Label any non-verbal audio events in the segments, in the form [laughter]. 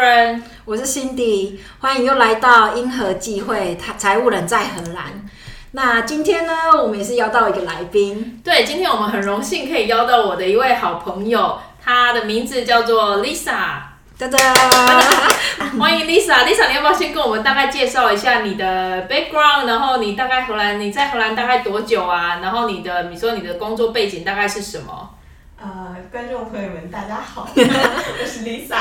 Karen，我是 Cindy，欢迎又来到因和际会，他财务人在荷兰。那今天呢，我们也是邀到一个来宾。对，今天我们很荣幸可以邀到我的一位好朋友，他的名字叫做 Lisa。哒哒，[laughs] 欢迎 Lisa。Lisa，你要不要先跟我们大概介绍一下你的 background？然后你大概荷兰，你在荷兰大概多久啊？然后你的，你说你的工作背景大概是什么？呃，观众朋友们，大家好，[laughs] 我是 Lisa。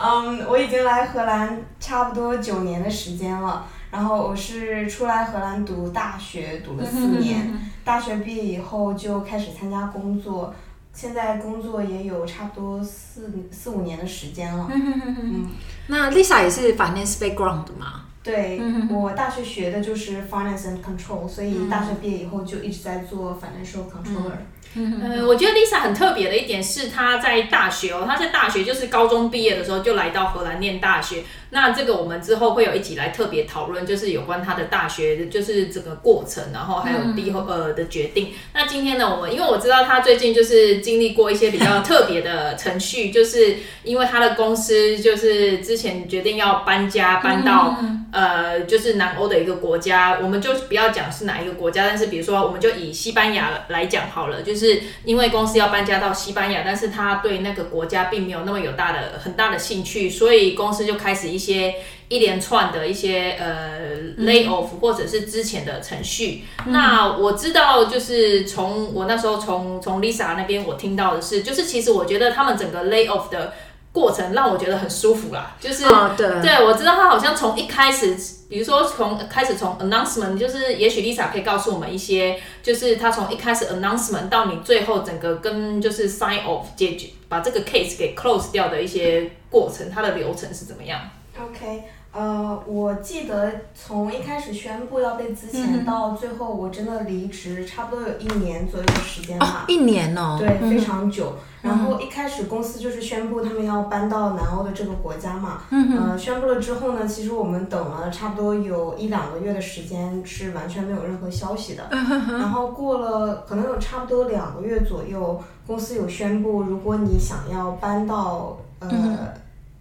嗯，我已经来荷兰差不多九年的时间了。然后我是出来荷兰读大学，读了四年。大学毕业以后就开始参加工作。现在工作也有差不多四四五年的时间了。嗯，那 Lisa 也是 finance background 的吗？对，我大学学的就是 finance and control，所以大学毕业以后就一直在做 financial controller。嗯，我觉得 Lisa 很特别的一点是，她在大学哦，她在大学就是高中毕业的时候就来到荷兰念大学。那这个我们之后会有一起来特别讨论，就是有关他的大学，就是整个过程，然后还有毕后呃的决定。那今天呢，我们因为我知道他最近就是经历过一些比较特别的程序，就是因为他的公司就是之前决定要搬家，搬到呃就是南欧的一个国家，我们就不要讲是哪一个国家，但是比如说我们就以西班牙来讲好了，就。是因为公司要搬家到西班牙，但是他对那个国家并没有那么有大的很大的兴趣，所以公司就开始一些一连串的一些呃 lay off 或者是之前的程序。嗯、那我知道，就是从我那时候从从 Lisa 那边我听到的是，就是其实我觉得他们整个 lay off 的。过程让我觉得很舒服啦，就是、oh, 对，对我知道他好像从一开始，比如说从开始从 announcement，就是也许 Lisa 可以告诉我们一些，就是他从一开始 announcement 到你最后整个跟就是 sign off 解决，把这个 case 给 close 掉的一些过程，它的流程是怎么样？OK，呃，我记得从一开始宣布要被资遣到最后我真的离职，差不多有一年左右的时间吧。Oh, 一年哦，对，非常久。然后一开始公司就是宣布他们要搬到南欧的这个国家嘛，嗯、呃，宣布了之后呢，其实我们等了差不多有一两个月的时间，是完全没有任何消息的。然后过了可能有差不多两个月左右，公司有宣布，如果你想要搬到呃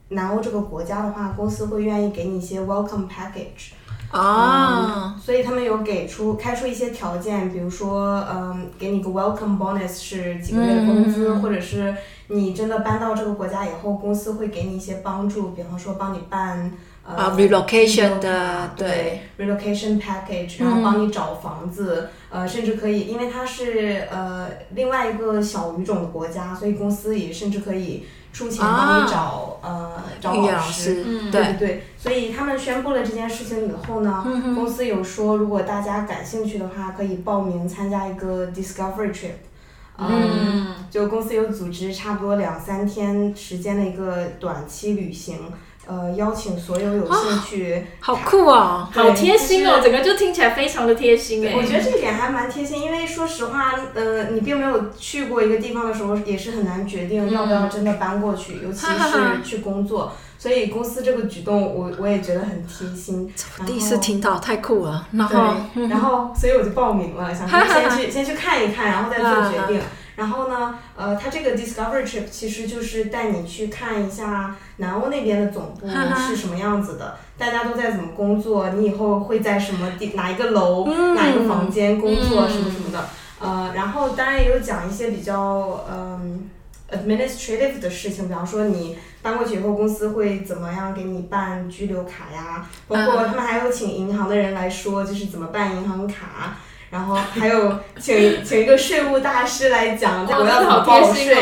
南欧这个国家的话，公司会愿意给你一些 welcome package。啊、嗯，所以他们有给出开出一些条件，比如说，嗯，给你个 welcome bonus 是几个月的工资，嗯、或者是你真的搬到这个国家以后，公司会给你一些帮助，比方说帮你办呃、uh, relocation 的，对，对，relocation package，然后帮你找房子，嗯、呃，甚至可以，因为它是呃另外一个小语种的国家，所以公司也甚至可以。出钱帮你找、啊、呃找老师，嗯、对对对，所以他们宣布了这件事情以后呢，嗯、公司有说如果大家感兴趣的话，可以报名参加一个 discovery trip，嗯，嗯就公司有组织差不多两三天时间的一个短期旅行。呃，邀请所有有兴趣，哦、好酷啊、哦，好贴心哦，整个就听起来非常的贴心哎。我觉得这一点还蛮贴心，因为说实话，呃，你并没有去过一个地方的时候，也是很难决定要不要真的搬过去，嗯、尤其是去工作。所以公司这个举动我，我我也觉得很贴心。第一次听到，太酷了。然后，然后，所以我就报名了，想说先去先去看一看，然后再做决定。然后呢，呃，它这个 Discovery Trip 其实就是带你去看一下南欧那边的总部是什么样子的，大家都在怎么工作，你以后会在什么地哪一个楼、嗯、哪一个房间工作什么什么的，呃，然后当然也有讲一些比较嗯、呃、administrative 的事情，比方说你搬过去以后，公司会怎么样给你办居留卡呀，包括他们还有请银行的人来说，就是怎么办银行卡。然后还有请请一个税务大师来讲，[laughs] 我要怎么报税，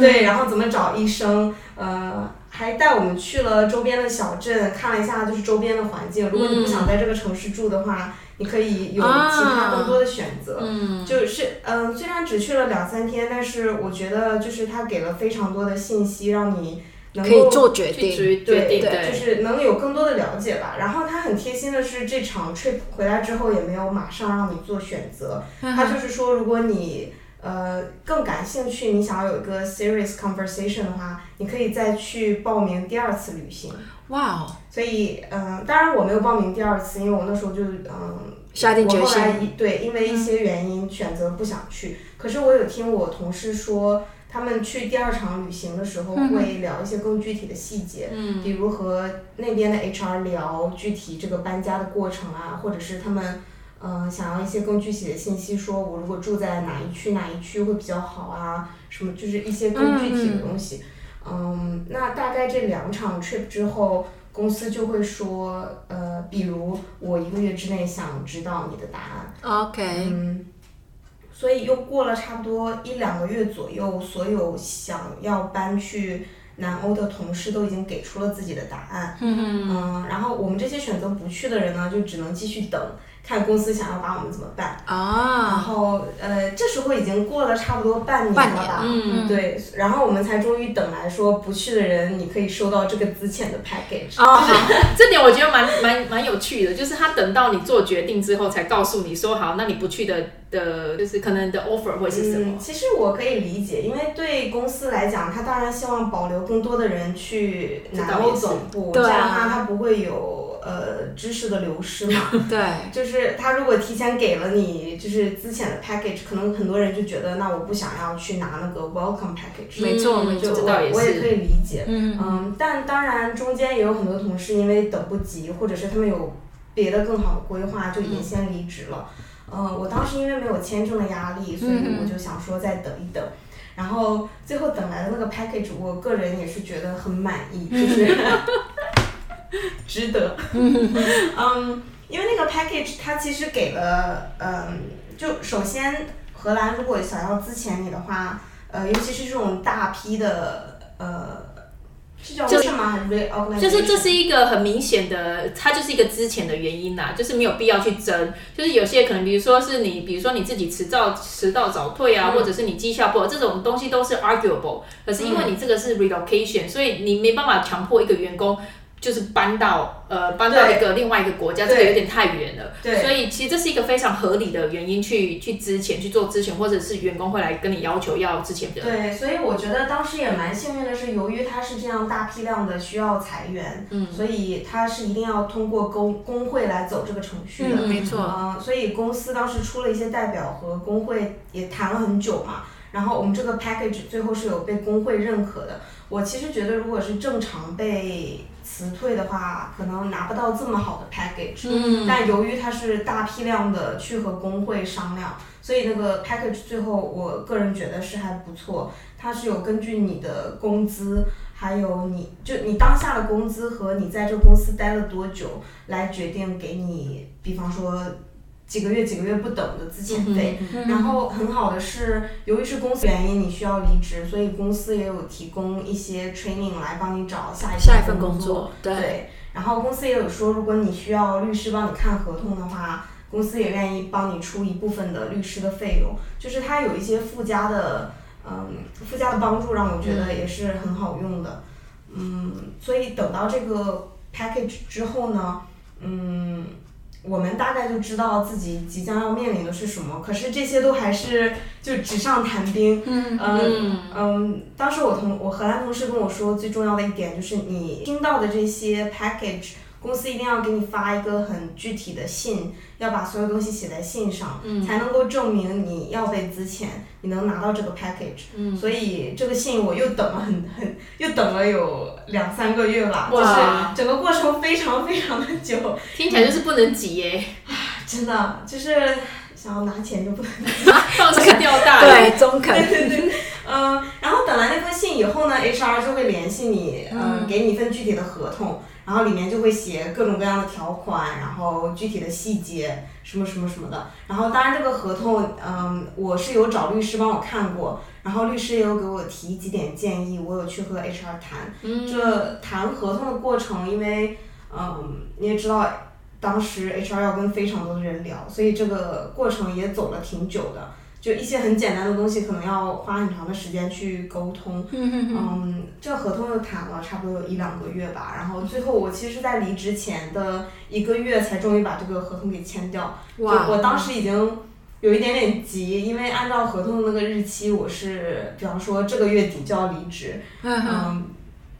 对，然后怎么找医生，呃，还带我们去了周边的小镇，看了一下就是周边的环境。如果你不想在这个城市住的话，你可以有其他更多的选择。嗯，就是嗯、呃，虽然只去了两三天，但是我觉得就是他给了非常多的信息，让你。可以做决定，对对对，就是能有更多的了解吧。然后他很贴心的是，这场 trip 回来之后也没有马上让你做选择，他就是说，如果你呃更感兴趣，你想要有一个 serious conversation 的话，你可以再去报名第二次旅行。哇哦！所以嗯、呃，当然我没有报名第二次，因为我那时候就嗯，下定决心。我对，因为一些原因选择不想去。可是我有听我同事说。他们去第二场旅行的时候会聊一些更具体的细节，嗯，比如和那边的 HR 聊具体这个搬家的过程啊，或者是他们嗯、呃、想要一些更具体的信息，说我如果住在哪一区哪一区会比较好啊，什么就是一些更具体的东西。嗯，嗯，那大概这两场 trip 之后，公司就会说，呃，比如我一个月之内想知道你的答案。OK。嗯。所以又过了差不多一两个月左右，所有想要搬去南欧的同事都已经给出了自己的答案。嗯嗯。然后我们这些选择不去的人呢，就只能继续等。看公司想要把我们怎么办啊？然后呃，这时候已经过了差不多半年了吧？嗯，对，然后我们才终于等来说不去的人，你可以收到这个资遣的 package。哦，这点我觉得蛮蛮蛮有趣的，就是他等到你做决定之后才告诉你说好，那你不去的的，就是可能的 offer 会是什么？嗯，其实我可以理解，因为对公司来讲，他当然希望保留更多的人去南欧总部，这样的话他不会有。呃，知识的流失嘛，[laughs] 对，就是他如果提前给了你就是资遣的 package，可能很多人就觉得那我不想要去拿那个 welcome package，没错没错，我我也可以理解，嗯嗯，但当然中间也有很多同事因为等不及，或者是他们有别的更好的规划，就已经先离职了。嗯、呃，我当时因为没有签证的压力，所以我就想说再等一等，然后最后等来的那个 package，我个人也是觉得很满意，就是。[laughs] 值得，[laughs] 嗯，因为那个 package 它其实给了，嗯，就首先荷兰如果想要资遣你的话，呃，尤其是这种大批的，呃，是叫什么还是 reorganization？就是这是一个很明显的，它就是一个之前的原因呐，就是没有必要去争，就是有些可能比如说是你，比如说你自己迟到迟到早退啊，嗯、或者是你绩效不好，这种东西都是 arguable，可是因为你这个是 relocation，、嗯、所以你没办法强迫一个员工。就是搬到呃搬到一个另外一个国家，这个有点太远了。对，所以其实这是一个非常合理的原因去去之前去做咨询，或者是员工会来跟你要求要之前的。对，所以我觉得当时也蛮幸运的是，由于他是这样大批量的需要裁员，嗯，所以他是一定要通过工工会来走这个程序的。嗯，没错。呃，所以公司当时出了一些代表和工会也谈了很久嘛，然后我们这个 package 最后是有被工会认可的。我其实觉得，如果是正常被辞退的话，可能拿不到这么好的 package。嗯。但由于它是大批量的去和工会商量，所以那个 package 最后我个人觉得是还不错。它是有根据你的工资，还有你就你当下的工资和你在这个公司待了多久来决定给你，比方说。几个月几个月不等的自遣费，然后很好的是，由于是公司原因你需要离职，所以公司也有提供一些 training 来帮你找下一下一份工作。对，对，然后公司也有说，如果你需要律师帮你看合同的话，公司也愿意帮你出一部分的律师的费用，就是它有一些附加的，嗯，附加的帮助，让我觉得也是很好用的。嗯，所以等到这个 package 之后呢，嗯。我们大概就知道自己即将要面临的是什么，可是这些都还是就纸上谈兵。嗯嗯嗯，当时我同我荷兰同事跟我说，最重要的一点就是你听到的这些 package。公司一定要给你发一个很具体的信，要把所有东西写在信上，嗯、才能够证明你要被资遣，你能拿到这个 package。嗯、所以这个信我又等了很很，又等了有两三个月了，就是整个过程非常非常的久。听起来就是不能急耶，嗯、真的就是想要拿钱就不能急，放心钓大鱼。[laughs] 对，中肯。对对对，嗯、呃，然后等来那封信以后呢，HR 就会联系你，嗯、呃，给你一份具体的合同。然后里面就会写各种各样的条款，然后具体的细节什么什么什么的。然后当然这个合同，嗯，我是有找律师帮我看过，然后律师也有给我提几点建议，我有去和 HR 谈。嗯。这谈合同的过程，因为嗯你也知道，当时 HR 要跟非常多的人聊，所以这个过程也走了挺久的。就一些很简单的东西，可能要花很长的时间去沟通。嗯，这个合同又谈了差不多有一两个月吧，然后最后我其实是在离职前的一个月才终于把这个合同给签掉。哇！就我当时已经有一点点急，因为按照合同的那个日期，我是比方说这个月底就要离职。嗯，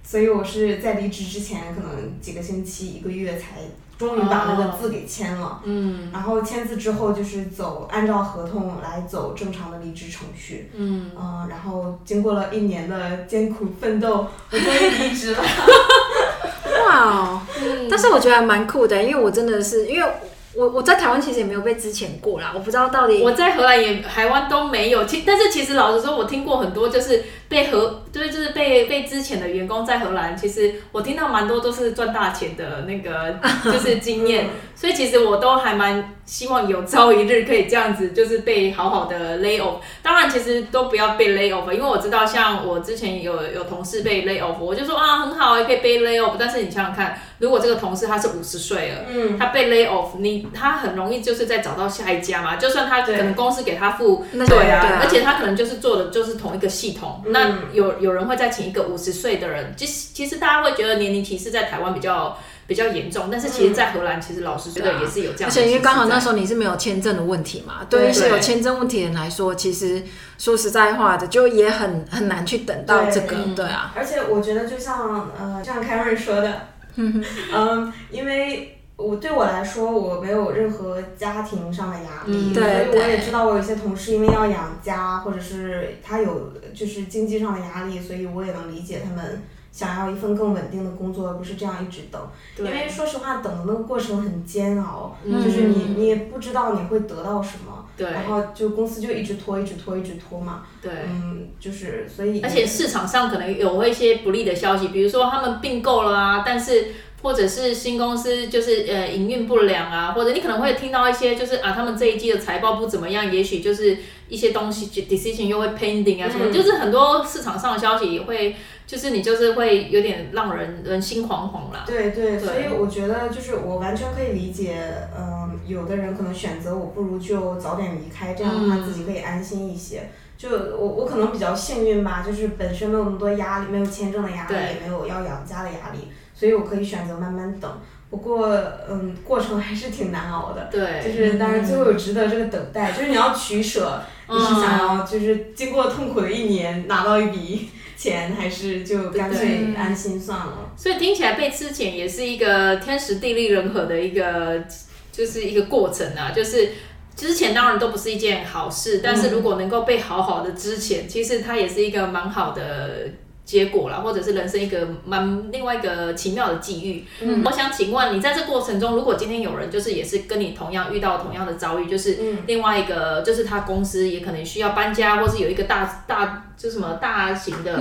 所以我是在离职之前可能几个星期、一个月才终于把那个字给签了。嗯，然后签字之后就是走按照合同来走正常的离职程序。嗯，嗯，然后经过了一年的艰苦奋斗，我终于离职了。[laughs] 哇哦！但是我觉得还蛮酷的，因为我真的是因为。我我在台湾其实也没有被之前过啦，我不知道到底我在荷兰也台湾都没有，其但是其实老实说，我听过很多就是被荷对就是被被之前的员工在荷兰，其实我听到蛮多都是赚大钱的那个 [laughs] 就是经验，所以其实我都还蛮希望有朝一日可以这样子，就是被好好的 lay off。当然其实都不要被 lay off，因为我知道像我之前有有同事被 lay off，我就说啊很好也可以被 lay off，但是你想想看，如果这个同事他是五十岁了，嗯，他被 lay off，你。他很容易就是再找到下一家嘛，就算他可能公司给他付，对，对啊，而且他可能就是做的就是同一个系统。嗯、那有有人会再请一个五十岁的人，其实其实大家会觉得年龄歧视在台湾比较比较严重，但是其实，在荷兰其实老师觉得也是有这样的。而且因为刚好那时候你是没有签证的问题嘛，对于一些有签证问题的人来说，其实说实在话的，就也很很难去等到这个，对，对啊。而且我觉得就像呃，像 Karen 说的，嗯，因为。我对我来说，我没有任何家庭上的压力，嗯、所以我也知道我有些同事因为要养家，或者是他有就是经济上的压力，所以我也能理解他们想要一份更稳定的工作，而不是这样一直等。因为说实话，等的那个过程很煎熬，嗯、就是你你也不知道你会得到什么，对然后就公司就一直拖，一直拖，一直拖嘛。对，嗯，就是所以。而且市场上可能有一些不利的消息，比如说他们并购了啊，但是。或者是新公司就是呃营运不良啊，或者你可能会听到一些就是啊他们这一季的财报不怎么样，也许就是一些东西 decision 又会 pending 啊什么，嗯、就是很多市场上的消息也会就是你就是会有点让人人心惶惶啦。对对，对所以我觉得就是我完全可以理解，嗯、呃，有的人可能选择我不如就早点离开，这样的话自己可以安心一些。嗯、就我我可能比较幸运吧，就是本身没有那么多压力，没有签证的压力，也没有要养家的压力。所以我可以选择慢慢等，不过嗯，过程还是挺难熬的。对，就是当然最后有值得这个等待，就是你要取舍，你是想要就是经过痛苦的一年拿到一笔钱，还是就干脆安心算了。所以听起来被吃钱也是一个天时地利人和的一个，就是一个过程啊。就是之前当然都不是一件好事，但是如果能够被好好的之前，嗯，其实它也是一个蛮好的。结果啦，或者是人生一个蛮另外一个奇妙的际遇。嗯，我想请问你，在这过程中，如果今天有人就是也是跟你同样遇到同样的遭遇，就是另外一个，就是他公司也可能需要搬家，或是有一个大大就什么大型的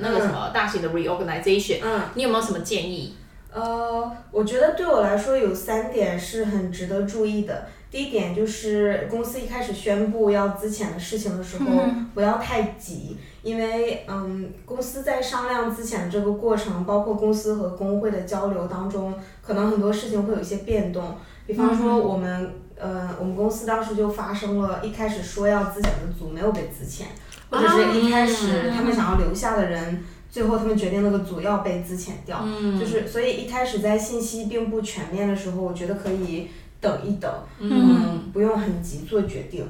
那个什么大型的 reorganization，嗯，你有没有什么建议？呃，我觉得对我来说有三点是很值得注意的。第一点就是公司一开始宣布要资遣的事情的时候，不要太急，因为嗯，公司在商量资遣的这个过程，包括公司和工会的交流当中，可能很多事情会有一些变动。比方说我们呃，我们公司当时就发生了一开始说要资遣的组没有被资遣，或者是一开始他们想要留下的人，最后他们决定那个组要被资遣掉，就是所以一开始在信息并不全面的时候，我觉得可以。等一等，嗯，不用很急做决定。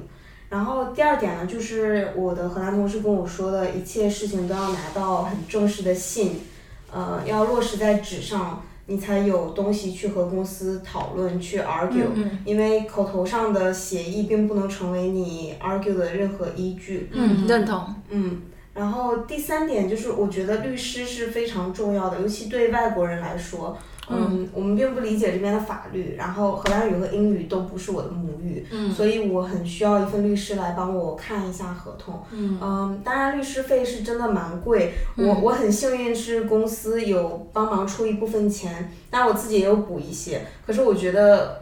然后第二点呢，就是我的荷兰同事跟我说的，一切事情都要拿到很正式的信，呃，要落实在纸上，你才有东西去和公司讨论去 argue，嗯，因为口头上的协议并不能成为你 argue 的任何依据。嗯，认同。嗯，然后第三点就是，我觉得律师是非常重要的，尤其对外国人来说。嗯，我们并不理解这边的法律，然后荷兰语和英语都不是我的母语，嗯，所以我很需要一份律师来帮我看一下合同。嗯，嗯，当然律师费是真的蛮贵，嗯、我我很幸运是公司有帮忙出一部分钱，但我自己也有补一些，可是我觉得。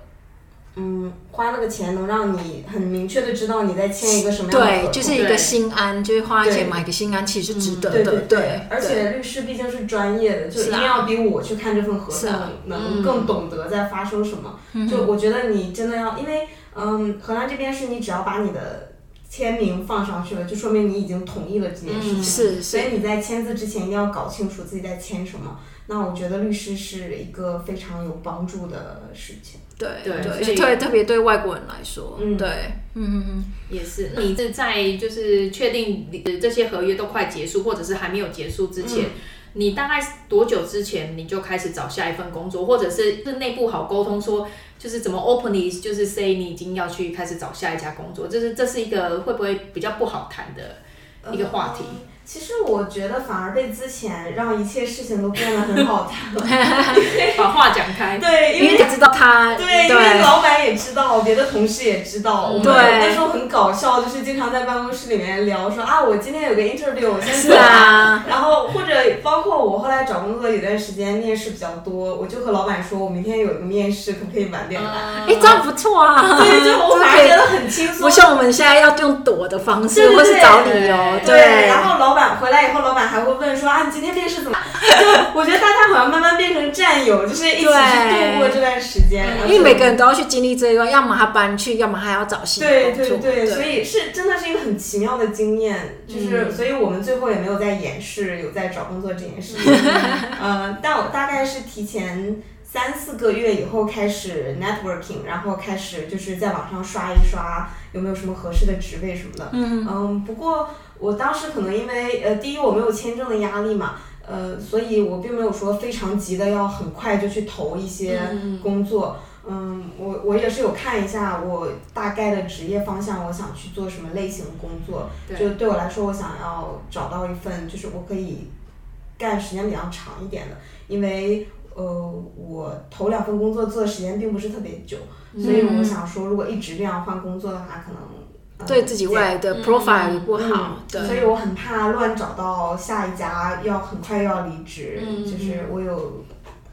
嗯，花那个钱能让你很明确的知道你在签一个什么样的合同，对，就是一个心安，就是花钱买个心安，其实值得的。对。对对，而且律师毕竟是专业的，就一定要比我去看这份合同能更懂得在发生什么。就我觉得你真的要，因为嗯，荷兰这边是你只要把你的签名放上去了，就说明你已经同意了这件事情。是，所以你在签字之前一定要搞清楚自己在签什么。那我觉得律师是一个非常有帮助的事情。对对对，特特别对外国人来说，嗯，对，嗯嗯嗯，也是。你是在就是确定你的这些合约都快结束，或者是还没有结束之前，你大概多久之前你就开始找下一份工作，或者是是内部好沟通说，就是怎么 openly 就是 say 你已经要去开始找下一家工作，就是这是一个会不会比较不好谈的一个话题？其实我觉得反而被之前让一切事情都变得很好谈了，[laughs] 把话讲开。对，因为你知道他，对，因为老板也知道，别的同事也知道。对。那时候很搞笑，就是经常在办公室里面聊说啊，我今天有个 interview，我先走。是啊。然后或者包括我后来找工作有段时间面试比较多，我就和老板说，我明天有一个面试，可不可以晚点来？哎，这样不错啊。对，就 [laughs] 我反而觉得很轻松。不像我们现在要用躲的方式，或是找理由。对。然后老板回来以后，老板。还会问说啊，你今天面试怎么？就 [laughs] 我觉得大家好像慢慢变成战友，就是一起去度过这段时间。因为每个人都要去经历这一段，要么他搬去，要么还要找新工作。对对对，所以是真的是一个很奇妙的经验，就是、嗯、所以我们最后也没有在掩饰有在找工作这件事情。[laughs] 呃，但我大概是提前三四个月以后开始 networking，然后开始就是在网上刷一刷有没有什么合适的职位什么的。嗯嗯，不过。我当时可能因为呃，第一我没有签证的压力嘛，呃，所以我并没有说非常急的要很快就去投一些工作。嗯，嗯，我我也是有看一下我大概的职业方向，我想去做什么类型的工作。对。就对我来说，我想要找到一份就是我可以干时间比较长一点的，因为呃，我头两份工作做的时间并不是特别久，所以我想说，如果一直这样换工作的话，可能。对自己未来的 profile 也不好，对，所以我很怕乱找到下一家要很快要离职，嗯、就是我有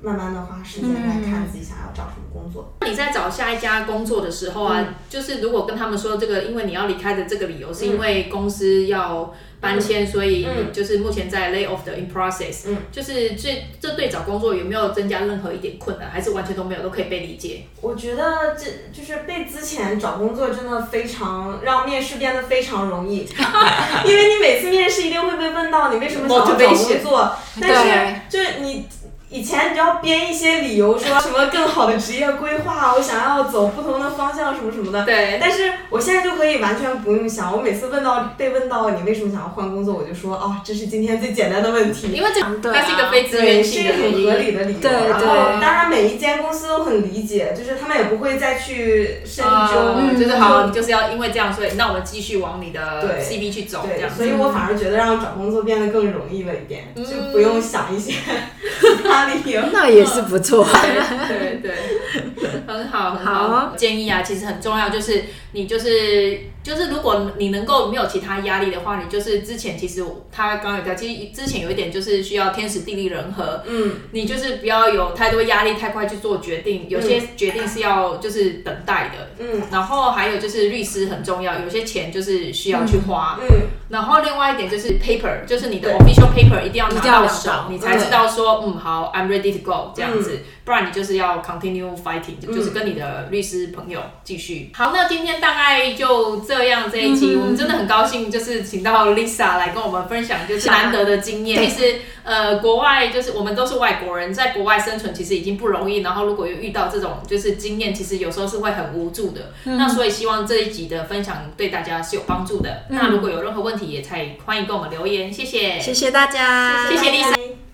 慢慢的花时间来看自己想要找什么工作。那、嗯、你在找下一家工作的时候啊，嗯、就是如果跟他们说这个，因为你要离开的这个理由是因为公司要。搬迁，所以就是目前在 lay off 的 in process，嗯，就是这这对找工作有没有增加任何一点困难，还是完全都没有，都可以被理解？我觉得这就是被之前找工作真的非常让面试变得非常容易，[laughs] 因为你每次面试一定会被问到你为什么想要找工作，但是就是你。以前你就要编一些理由，说什么更好的职业规划，我想要走不同的方向，什么什么的。对。但是我现在就可以完全不用想，我每次问到被问到你为什么想要换工作，我就说哦，这是今天最简单的问题。因为这它是一个非自愿性的，是很合理的理由。对对。然后当然每一间公司都很理解，就是他们也不会再去深究。嗯，就是好，你就是要因为这样，所以那我们继续往你的 CV 去走，这样。所以我反而觉得让找工作变得更容易了一点，就不用想一些 [laughs] 那也是不错，[laughs] 对对，很好很好。好。建议啊，其实很重要，就是你就是就是，如果你能够没有其他压力的话，你就是之前其实他刚刚有讲，其实之前有一点就是需要天时地利人和，嗯，你就是不要有太多压力，太快去做决定，有些决定是要就是等待的，嗯，然后还有就是律师很重要，有些钱就是需要去花，嗯，嗯然后另外一点就是 paper，就是你的 official paper 一定要拿到手，你才知道说，嗯，好，I'm ready to go 这样子。嗯不然你就是要 continue fighting，、嗯、就是跟你的律师朋友继续。好，那今天大概就这样这一集，嗯、我们真的很高兴，就是请到 Lisa 来跟我们分享，就是难得的经验。其实呃，国外就是我们都是外国人，在国外生存其实已经不容易。然后如果又遇到这种就是经验，其实有时候是会很无助的。嗯、那所以希望这一集的分享对大家是有帮助的。嗯、那如果有任何问题，也才欢迎跟我们留言。谢谢，谢谢大家，谢谢 Lisa。